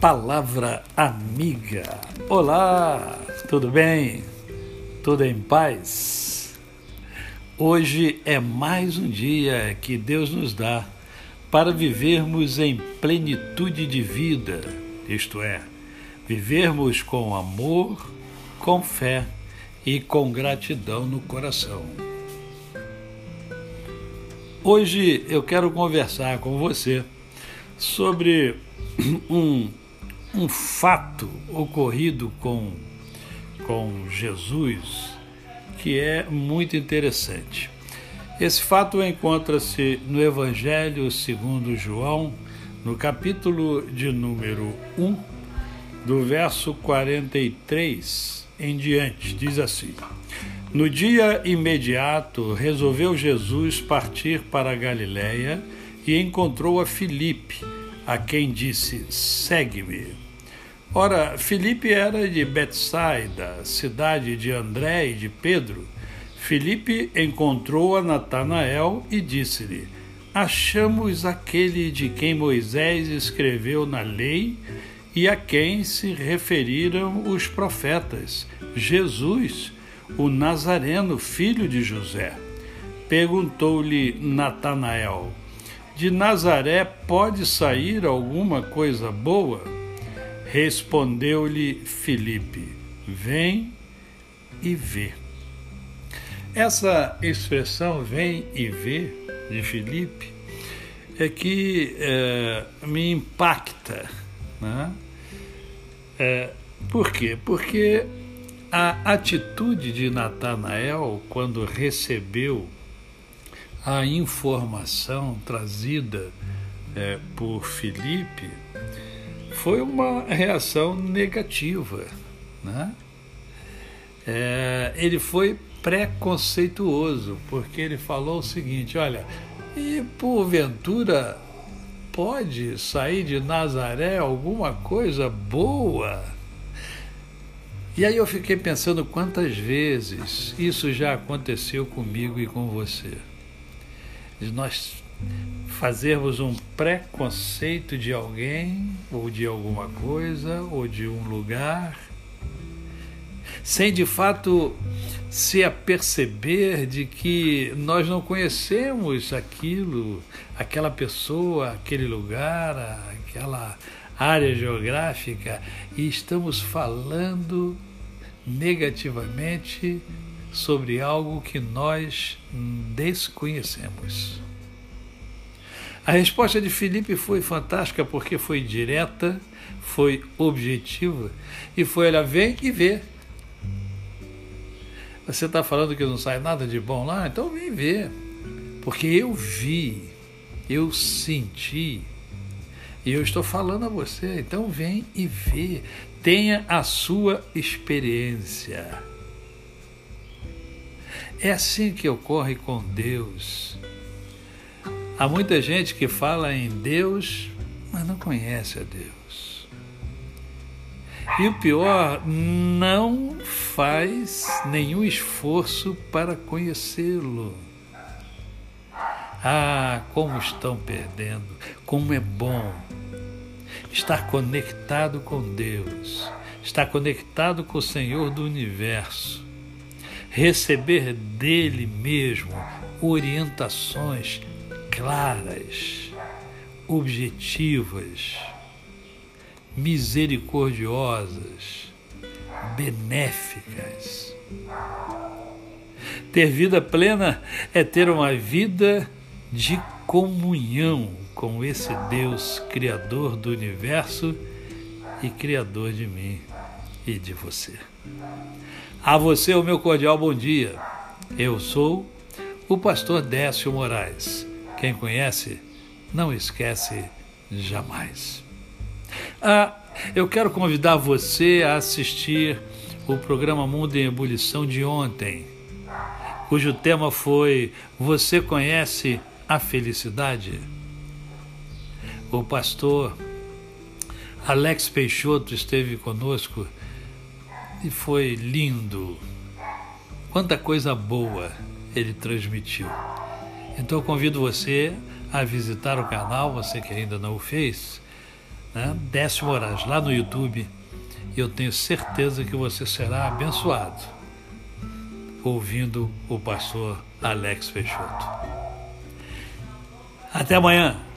Palavra Amiga. Olá, tudo bem? Tudo em paz? Hoje é mais um dia que Deus nos dá para vivermos em plenitude de vida, isto é, vivermos com amor, com fé e com gratidão no coração. Hoje eu quero conversar com você sobre um, um fato ocorrido com, com Jesus que é muito interessante. Esse fato encontra-se no Evangelho segundo João, no capítulo de número 1, do verso 43 em diante. Diz assim: No dia imediato, resolveu Jesus partir para a Galiléia e encontrou a Filipe, a quem disse: Segue-me. Ora, Filipe era de Betsaida, cidade de André e de Pedro. Filipe encontrou a Natanael e disse-lhe: Achamos aquele de quem Moisés escreveu na lei e a quem se referiram os profetas, Jesus, o Nazareno, filho de José. Perguntou-lhe Natanael: De Nazaré pode sair alguma coisa boa? Respondeu-lhe Filipe: Vem e vê. Essa expressão vem e vê de Filipe é que é, me impacta. Né? É, por quê? Porque a atitude de Natanael, quando recebeu a informação trazida é, por Filipe, foi uma reação negativa. Né? É, ele foi preconceituoso, porque ele falou o seguinte: olha, e porventura pode sair de Nazaré alguma coisa boa? E aí eu fiquei pensando quantas vezes isso já aconteceu comigo e com você. De nós fazermos um preconceito de alguém, ou de alguma coisa, ou de um lugar, sem de fato se aperceber de que nós não conhecemos aquilo, aquela pessoa, aquele lugar, aquela área geográfica e estamos falando negativamente sobre algo que nós desconhecemos. A resposta de Felipe foi fantástica porque foi direta, foi objetiva e foi: olha, vem e vê. Você está falando que não sai nada de bom lá? Então vem ver. Porque eu vi, eu senti, e eu estou falando a você. Então vem e vê. Tenha a sua experiência. É assim que ocorre com Deus. Há muita gente que fala em Deus, mas não conhece a Deus. E o pior, não faz nenhum esforço para conhecê-lo. Ah, como estão perdendo, como é bom estar conectado com Deus, estar conectado com o Senhor do universo, receber dele mesmo orientações claras, objetivas, misericordiosas, benéficas. Ter vida plena é ter uma vida de comunhão com esse Deus Criador do universo e Criador de mim e de você. A você o meu cordial bom dia. Eu sou o pastor Décio Moraes. Quem conhece, não esquece jamais. Ah, eu quero convidar você a assistir o programa Mundo em Ebulição de ontem, cujo tema foi Você conhece a felicidade? O pastor Alex Peixoto esteve conosco e foi lindo. Quanta coisa boa ele transmitiu. Então eu convido você a visitar o canal, você que ainda não o fez, né? Décio Moraes, lá no YouTube. E eu tenho certeza que você será abençoado ouvindo o pastor Alex Peixoto. Até amanhã!